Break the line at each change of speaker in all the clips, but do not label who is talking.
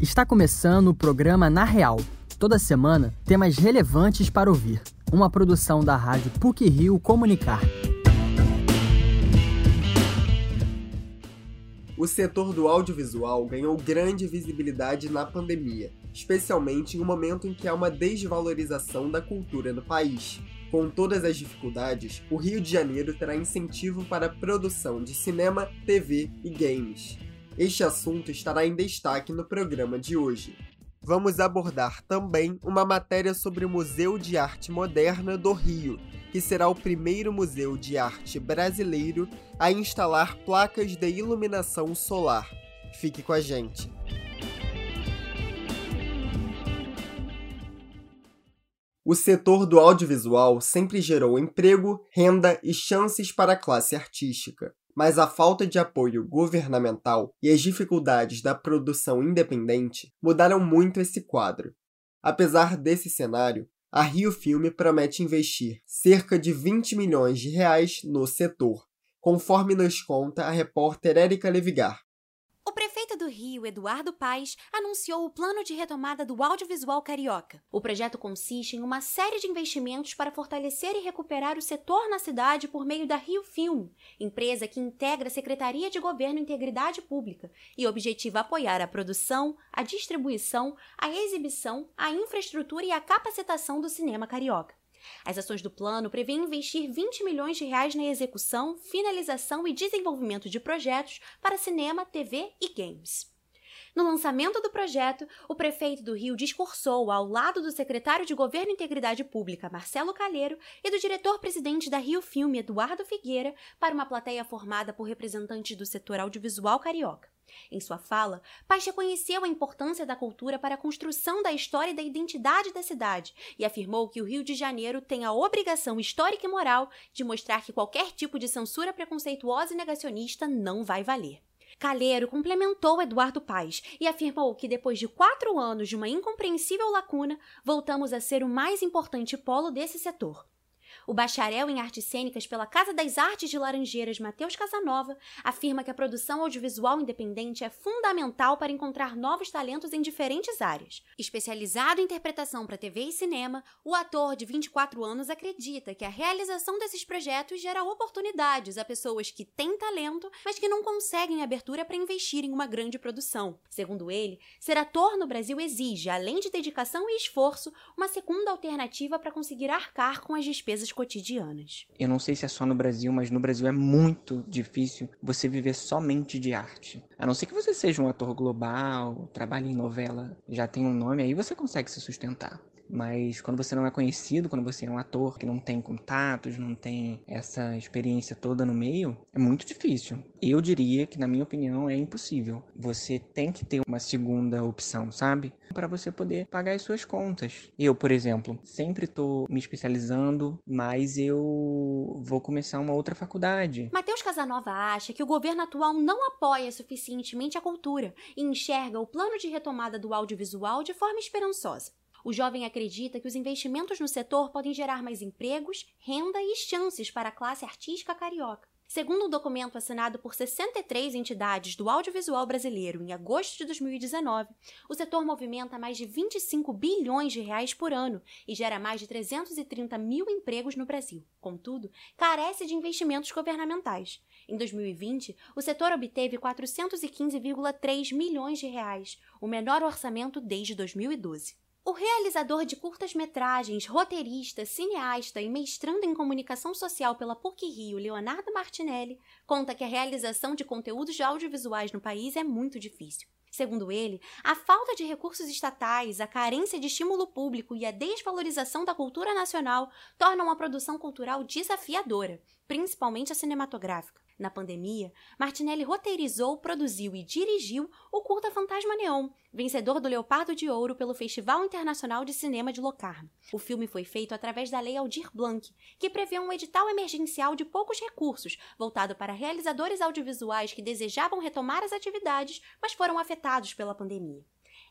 Está começando o programa Na Real. Toda semana, temas relevantes para ouvir. Uma produção da rádio PUC Rio Comunicar.
O setor do audiovisual ganhou grande visibilidade na pandemia, especialmente em um momento em que há uma desvalorização da cultura no país. Com todas as dificuldades, o Rio de Janeiro terá incentivo para a produção de cinema, TV e games. Este assunto estará em destaque no programa de hoje. Vamos abordar também uma matéria sobre o Museu de Arte Moderna do Rio, que será o primeiro museu de arte brasileiro a instalar placas de iluminação solar. Fique com a gente. O setor do audiovisual sempre gerou emprego, renda e chances para a classe artística mas a falta de apoio governamental e as dificuldades da produção independente mudaram muito esse quadro. Apesar desse cenário, a Rio Filme promete investir cerca de 20 milhões de reais no setor, conforme nos conta a repórter Érica Levigar
do Rio, Eduardo Paes, anunciou o plano de retomada do audiovisual carioca. O projeto consiste em uma série de investimentos para fortalecer e recuperar o setor na cidade por meio da Rio Film, empresa que integra a Secretaria de Governo e Integridade Pública e objetiva apoiar a produção, a distribuição, a exibição, a infraestrutura e a capacitação do cinema carioca. As ações do plano prevêem investir 20 milhões de reais na execução, finalização e desenvolvimento de projetos para cinema, TV e games. No lançamento do projeto, o prefeito do Rio discursou ao lado do secretário de Governo e Integridade Pública, Marcelo Calheiro, e do diretor-presidente da Rio Filme, Eduardo Figueira, para uma plateia formada por representantes do setor audiovisual carioca. Em sua fala, Paz reconheceu a importância da cultura para a construção da história e da identidade da cidade e afirmou que o Rio de Janeiro tem a obrigação histórica e moral de mostrar que qualquer tipo de censura preconceituosa e negacionista não vai valer. Calheiro complementou Eduardo Paes e afirmou que depois de quatro anos de uma incompreensível lacuna, voltamos a ser o mais importante polo desse setor. O bacharel em artes cênicas pela Casa das Artes de Laranjeiras, Matheus Casanova, afirma que a produção audiovisual independente é fundamental para encontrar novos talentos em diferentes áreas. Especializado em interpretação para TV e cinema, o ator de 24 anos acredita que a realização desses projetos gera oportunidades a pessoas que têm talento, mas que não conseguem abertura para investir em uma grande produção. Segundo ele, ser ator no Brasil exige, além de dedicação e esforço, uma segunda alternativa para conseguir arcar com as despesas cotidianas.
Eu não sei se é só no Brasil, mas no Brasil é muito difícil você viver somente de arte. A não ser que você seja um ator global, trabalhe em novela, já tem um nome, aí você consegue se sustentar. Mas quando você não é conhecido, quando você é um ator que não tem contatos, não tem essa experiência toda no meio, é muito difícil. Eu diria que, na minha opinião, é impossível. Você tem que ter uma segunda opção, sabe? Para você poder pagar as suas contas. Eu, por exemplo, sempre estou me especializando, mas eu vou começar uma outra faculdade.
Matheus Casanova acha que o governo atual não apoia suficientemente a cultura e enxerga o plano de retomada do audiovisual de forma esperançosa. O jovem acredita que os investimentos no setor podem gerar mais empregos, renda e chances para a classe artística carioca. Segundo um documento assinado por 63 entidades do audiovisual brasileiro em agosto de 2019, o setor movimenta mais de 25 bilhões de reais por ano e gera mais de 330 mil empregos no Brasil. Contudo, carece de investimentos governamentais. Em 2020, o setor obteve 415,3 milhões de reais, o menor orçamento desde 2012. O realizador de curtas-metragens, roteirista, cineasta e mestrando em comunicação social pela PUC-Rio, Leonardo Martinelli, conta que a realização de conteúdos de audiovisuais no país é muito difícil. Segundo ele, a falta de recursos estatais, a carência de estímulo público e a desvalorização da cultura nacional tornam a produção cultural desafiadora, principalmente a cinematográfica. Na pandemia, Martinelli roteirizou, produziu e dirigiu o curta Fantasma Neon, vencedor do Leopardo de Ouro pelo Festival Internacional de Cinema de Locarno. O filme foi feito através da Lei Aldir Blanc, que prevê um edital emergencial de poucos recursos, voltado para realizadores audiovisuais que desejavam retomar as atividades, mas foram afetados pela pandemia.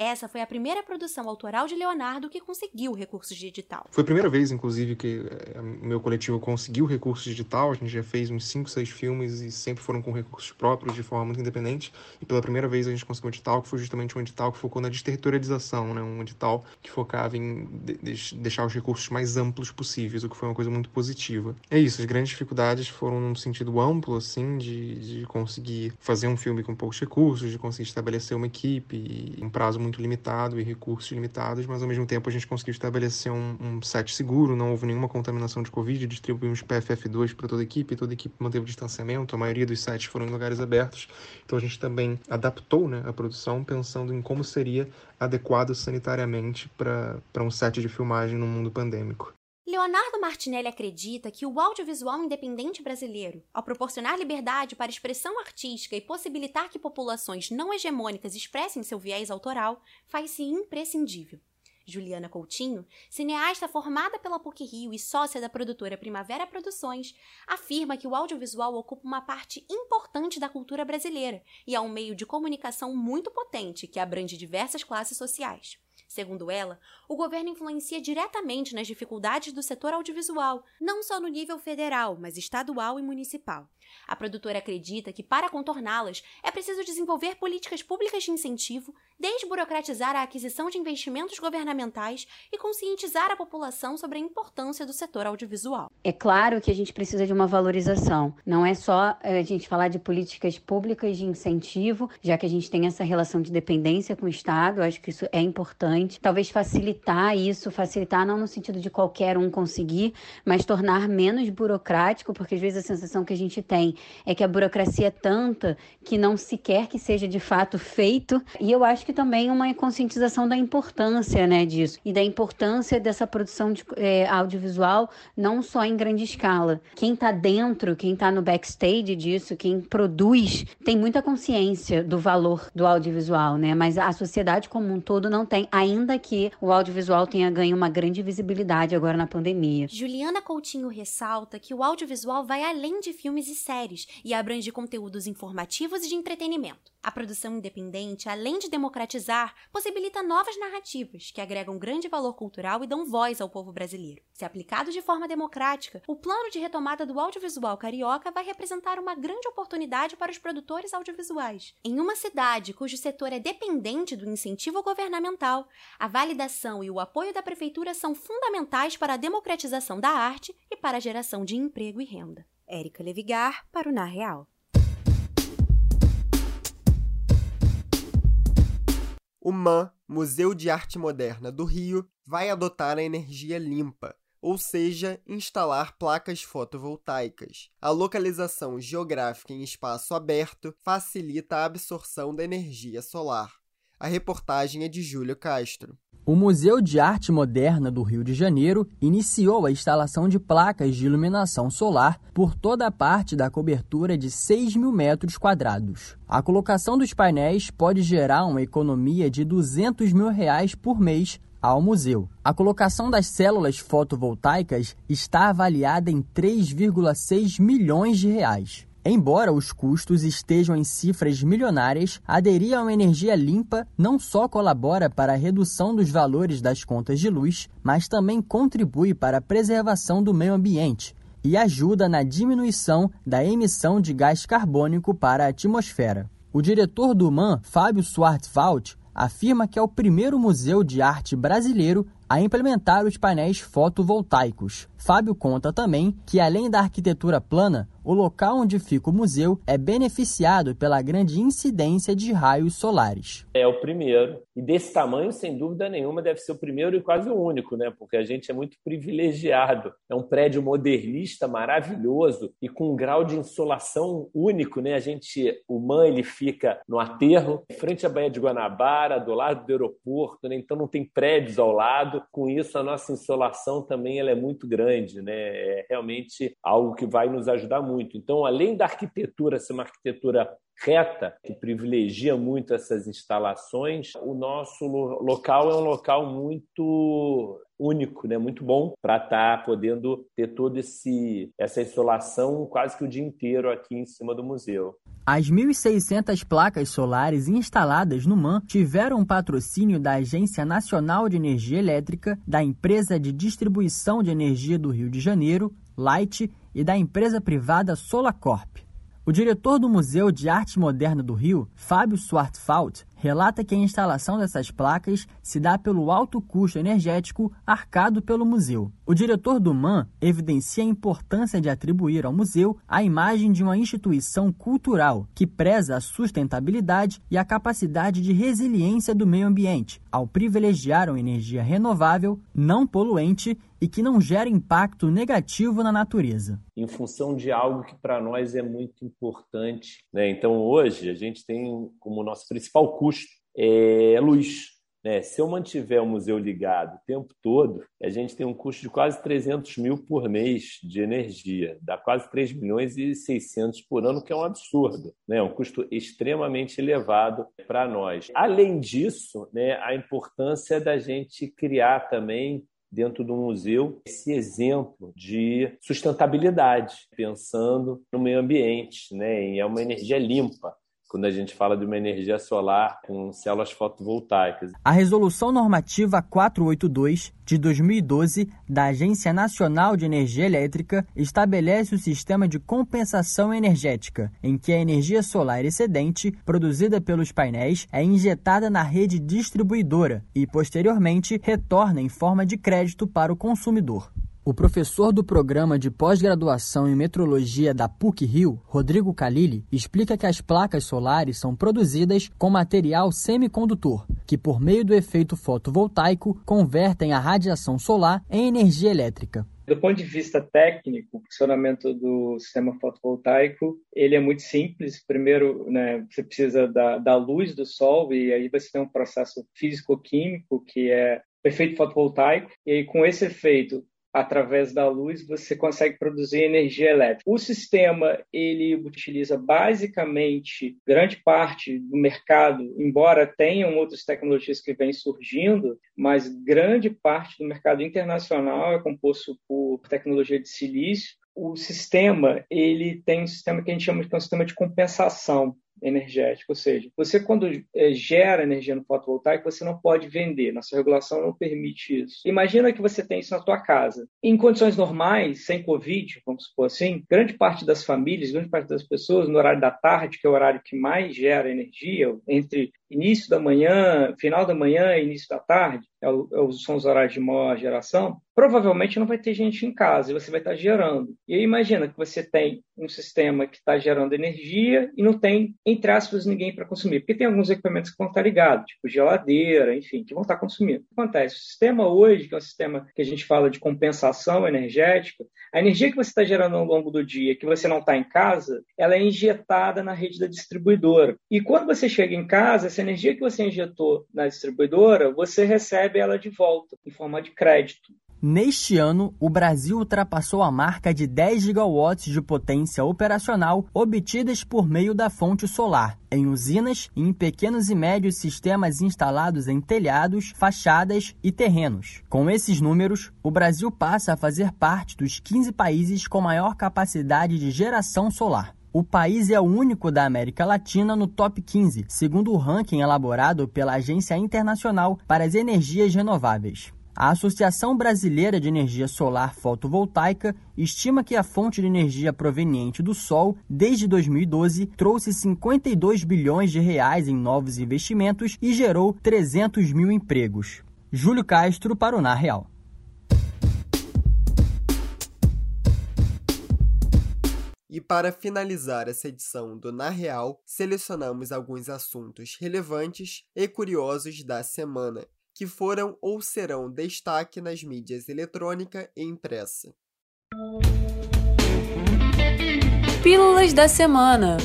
Essa foi a primeira produção autoral de Leonardo que conseguiu recursos de edital.
Foi a primeira vez, inclusive, que o eh, meu coletivo conseguiu recursos de edital. A gente já fez uns 5, 6 filmes e sempre foram com recursos próprios, de forma muito independente. E pela primeira vez a gente conseguiu um edital que foi justamente um edital que focou na desterritorialização, né? um edital que focava em de deixar os recursos mais amplos possíveis, o que foi uma coisa muito positiva. É isso, as grandes dificuldades foram num sentido amplo, assim, de, de conseguir fazer um filme com poucos recursos, de conseguir estabelecer uma equipe em um prazo muito muito limitado e recursos limitados, mas ao mesmo tempo a gente conseguiu estabelecer um, um set seguro, não houve nenhuma contaminação de Covid, distribuímos PFF2 para toda a equipe, toda a equipe manteve o distanciamento, a maioria dos sets foram em lugares abertos, então a gente também adaptou né, a produção pensando em como seria adequado sanitariamente para um set de filmagem no mundo pandêmico.
Leonardo Martinelli acredita que o audiovisual independente brasileiro, ao proporcionar liberdade para expressão artística e possibilitar que populações não hegemônicas expressem seu viés autoral, faz-se imprescindível. Juliana Coutinho, cineasta formada pela PUC-Rio e sócia da produtora Primavera Produções, afirma que o audiovisual ocupa uma parte importante da cultura brasileira e é um meio de comunicação muito potente que abrange diversas classes sociais. Segundo ela, o governo influencia diretamente nas dificuldades do setor audiovisual, não só no nível federal, mas estadual e municipal. A produtora acredita que, para contorná-las, é preciso desenvolver políticas públicas de incentivo, desburocratizar a aquisição de investimentos governamentais e conscientizar a população sobre a importância do setor audiovisual.
É claro que a gente precisa de uma valorização. Não é só eh, a gente falar de políticas públicas de incentivo, já que a gente tem essa relação de dependência com o Estado, acho que isso é importante. Talvez facilitar isso, facilitar não no sentido de qualquer um conseguir, mas tornar menos burocrático, porque às vezes a sensação que a gente tem tem é que a burocracia é tanta que não se quer que seja de fato feito. E eu acho que também uma conscientização da importância né, disso e da importância dessa produção de, é, audiovisual, não só em grande escala. Quem está dentro, quem está no backstage disso, quem produz, tem muita consciência do valor do audiovisual, né? Mas a sociedade como um todo não tem, ainda que o audiovisual tenha ganho uma grande visibilidade agora na pandemia.
Juliana Coutinho ressalta que o audiovisual vai além de filmes e séries e abrange conteúdos informativos e de entretenimento. A produção independente, além de democratizar, possibilita novas narrativas que agregam grande valor cultural e dão voz ao povo brasileiro. Se aplicado de forma democrática, o plano de retomada do audiovisual carioca vai representar uma grande oportunidade para os produtores audiovisuais. Em uma cidade cujo setor é dependente do incentivo governamental, a validação e o apoio da prefeitura são fundamentais para a democratização da arte e para a geração de emprego e renda. Érica Levigar para o Na Real.
O MAN, Museu de Arte Moderna do Rio, vai adotar a energia limpa, ou seja, instalar placas fotovoltaicas. A localização geográfica em espaço aberto facilita a absorção da energia solar. A reportagem é de Júlio Castro.
O Museu de Arte Moderna do Rio de Janeiro iniciou a instalação de placas de iluminação solar por toda a parte da cobertura de 6 mil metros quadrados. A colocação dos painéis pode gerar uma economia de 200 mil reais por mês ao museu. A colocação das células fotovoltaicas está avaliada em 3,6 milhões de reais. Embora os custos estejam em cifras milionárias, aderir a uma energia limpa não só colabora para a redução dos valores das contas de luz, mas também contribui para a preservação do meio ambiente e ajuda na diminuição da emissão de gás carbônico para a atmosfera. O diretor do MAN, Fábio Schwartzwald, afirma que é o primeiro museu de arte brasileiro a implementar os painéis fotovoltaicos. Fábio conta também que, além da arquitetura plana, o local onde fica o museu é beneficiado pela grande incidência de raios solares.
É o primeiro. E desse tamanho, sem dúvida nenhuma, deve ser o primeiro e quase o único, né? Porque a gente é muito privilegiado. É um prédio modernista maravilhoso e com um grau de insolação único, né? A gente, o MAN, ele fica no aterro, frente à Baía de Guanabara, do lado do aeroporto, né? Então não tem prédios ao lado. Com isso, a nossa insolação também ela é muito grande, né? É realmente algo que vai nos ajudar muito muito. Então, além da arquitetura ser uma arquitetura reta, que privilegia muito essas instalações, o nosso local é um local muito único, né? Muito bom para estar tá podendo ter todo esse essa insolação quase que o dia inteiro aqui em cima do museu.
As 1.600 placas solares instaladas no MAN tiveram patrocínio da Agência Nacional de Energia Elétrica, da Empresa de Distribuição de Energia do Rio de Janeiro, Light, e da empresa privada Solacorp. O diretor do Museu de Arte Moderna do Rio, Fábio Swartfalt, relata que a instalação dessas placas se dá pelo alto custo energético arcado pelo museu. O diretor do MAN evidencia a importância de atribuir ao museu a imagem de uma instituição cultural que preza a sustentabilidade e a capacidade de resiliência do meio ambiente, ao privilegiar uma energia renovável, não poluente e que não gera impacto negativo na natureza.
Em função de algo que para nós é muito importante. Né? Então, hoje, a gente tem como nosso principal custo custo é luz. Né? Se eu mantiver o museu ligado o tempo todo, a gente tem um custo de quase 300 mil por mês de energia, dá quase 3 milhões e 600 por ano, que é um absurdo, né? É um custo extremamente elevado para nós. Além disso, né, a importância da gente criar também dentro do museu esse exemplo de sustentabilidade, pensando no meio ambiente, né? E é uma energia limpa quando a gente fala de uma energia solar com células fotovoltaicas.
A Resolução Normativa 482 de 2012 da Agência Nacional de Energia Elétrica estabelece o sistema de compensação energética, em que a energia solar excedente produzida pelos painéis é injetada na rede distribuidora e, posteriormente, retorna em forma de crédito para o consumidor. O professor do programa de pós-graduação em metrologia da PUC-Rio, Rodrigo Calili, explica que as placas solares são produzidas com material semicondutor, que por meio do efeito fotovoltaico convertem a radiação solar em energia elétrica.
Do ponto de vista técnico, o funcionamento do sistema fotovoltaico ele é muito simples. Primeiro, né, você precisa da, da luz do sol e aí você tem um processo físico-químico que é o efeito fotovoltaico. E aí, com esse efeito, através da luz você consegue produzir energia elétrica. O sistema ele utiliza basicamente grande parte do mercado, embora tenham outras tecnologias que vêm surgindo, mas grande parte do mercado internacional é composto por tecnologia de silício. O sistema ele tem um sistema que a gente chama de um sistema de compensação energética, ou seja, você quando é, gera energia no fotovoltaico, você não pode vender, nossa regulação não permite isso. Imagina que você tem isso na tua casa. Em condições normais, sem Covid, vamos supor assim, grande parte das famílias, grande parte das pessoas, no horário da tarde, que é o horário que mais gera energia, entre início da manhã, final da manhã início da tarde, é é são os horários de maior geração, provavelmente não vai ter gente em casa e você vai estar gerando. E aí imagina que você tem um sistema que está gerando energia e não tem, entre aspas, ninguém para consumir. Porque tem alguns equipamentos que vão estar ligados, tipo geladeira, enfim, que vão estar consumindo. O que acontece? O sistema hoje, que é um sistema que a gente fala de compensação energética, a energia que você está gerando ao longo do dia, que você não está em casa, ela é injetada na rede da distribuidora. E quando você chega em casa, essa energia que você injetou na distribuidora, você recebe ela de volta, em forma de crédito.
Neste ano, o Brasil ultrapassou a marca de 10 gigawatts de potência operacional obtidas por meio da fonte solar, em usinas e em pequenos e médios sistemas instalados em telhados, fachadas e terrenos. Com esses números, o Brasil passa a fazer parte dos 15 países com maior capacidade de geração solar. O país é o único da América Latina no top 15, segundo o ranking elaborado pela Agência Internacional para as Energias Renováveis. A Associação Brasileira de Energia Solar Fotovoltaica estima que a fonte de energia proveniente do sol, desde 2012, trouxe 52 bilhões de reais em novos investimentos e gerou 300 mil empregos. Júlio Castro para o Na Real.
E para finalizar essa edição do Na Real, selecionamos alguns assuntos relevantes e curiosos da semana que foram ou serão destaque nas mídias eletrônica e impressa.
Pílulas da Semana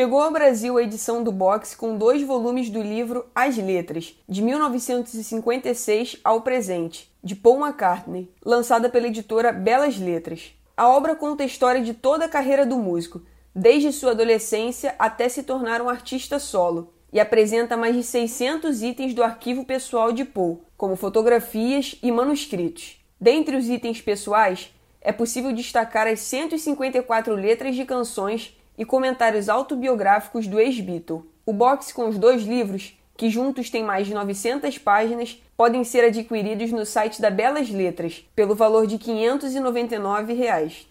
Chegou ao Brasil a edição do box com dois volumes do livro As Letras, de 1956 ao presente, de Paul McCartney, lançada pela editora Belas Letras. A obra conta a história de toda a carreira do músico, desde sua adolescência até se tornar um artista solo e apresenta mais de 600 itens do arquivo pessoal de Poe, como fotografias e manuscritos. Dentre os itens pessoais, é possível destacar as 154 letras de canções e comentários autobiográficos do ex-Beatle. O box com os dois livros, que juntos têm mais de 900 páginas, podem ser adquiridos no site da Belas Letras, pelo valor de 599 reais.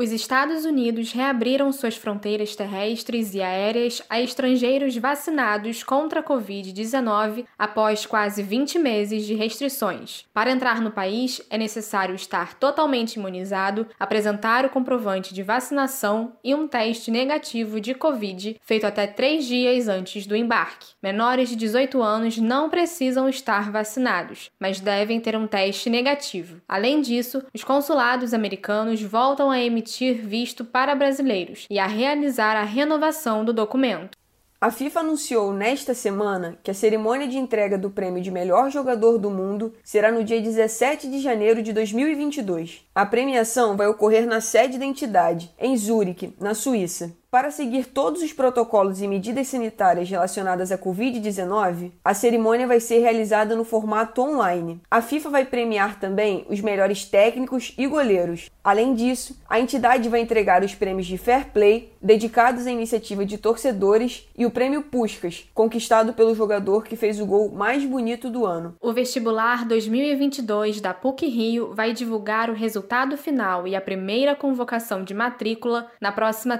Os Estados Unidos reabriram suas fronteiras terrestres e aéreas a estrangeiros vacinados contra a Covid-19 após quase 20 meses de restrições. Para entrar no país, é necessário estar totalmente imunizado, apresentar o comprovante de vacinação e um teste negativo de Covid feito até três dias antes do embarque. Menores de 18 anos não precisam estar vacinados, mas devem ter um teste negativo. Além disso, os consulados americanos voltam a emitir emitir visto para brasileiros e a realizar a renovação do documento.
A FIFA anunciou nesta semana que a cerimônia de entrega do prêmio de melhor jogador do mundo será no dia 17 de janeiro de 2022. A premiação vai ocorrer na sede da entidade, em Zurique, na Suíça. Para seguir todos os protocolos e medidas sanitárias relacionadas à Covid-19, a cerimônia vai ser realizada no formato online. A FIFA vai premiar também os melhores técnicos e goleiros. Além disso, a entidade vai entregar os prêmios de Fair Play, dedicados à iniciativa de torcedores, e o prêmio Puskas, conquistado pelo jogador que fez o gol mais bonito do ano.
O vestibular 2022 da PUC Rio vai divulgar o resultado final e a primeira convocação de matrícula na próxima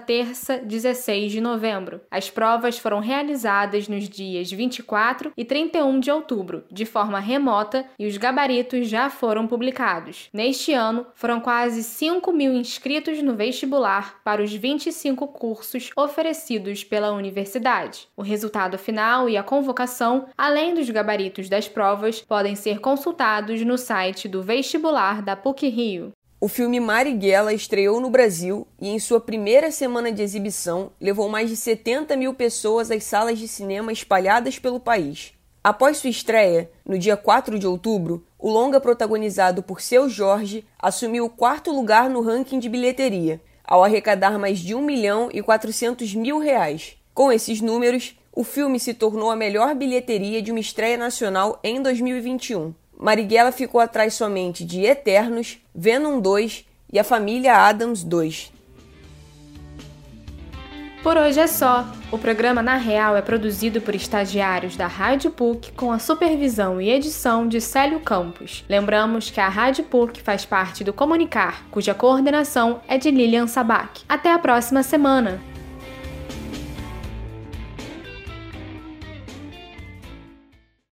terça 16 de novembro. As provas foram realizadas nos dias 24 e 31 de outubro, de forma remota, e os gabaritos já foram publicados. Neste ano, foram quase 5 mil inscritos no vestibular para os 25 cursos oferecidos pela universidade. O resultado final e a convocação, além dos gabaritos das provas, podem ser consultados no site do vestibular da PUC Rio.
O filme Marighella estreou no Brasil e, em sua primeira semana de exibição, levou mais de 70 mil pessoas às salas de cinema espalhadas pelo país. Após sua estreia, no dia 4 de outubro, o longa protagonizado por Seu Jorge assumiu o quarto lugar no ranking de bilheteria, ao arrecadar mais de 1 milhão e 400 mil reais. Com esses números, o filme se tornou a melhor bilheteria de uma estreia nacional em 2021. Marighella ficou atrás somente de Eternos, Venom 2 e a família Adams 2.
Por hoje é só. O programa Na Real é produzido por estagiários da Rádio PUC com a supervisão e edição de Célio Campos. Lembramos que a Rádio PUC faz parte do Comunicar, cuja coordenação é de Lilian Sabac. Até a próxima semana!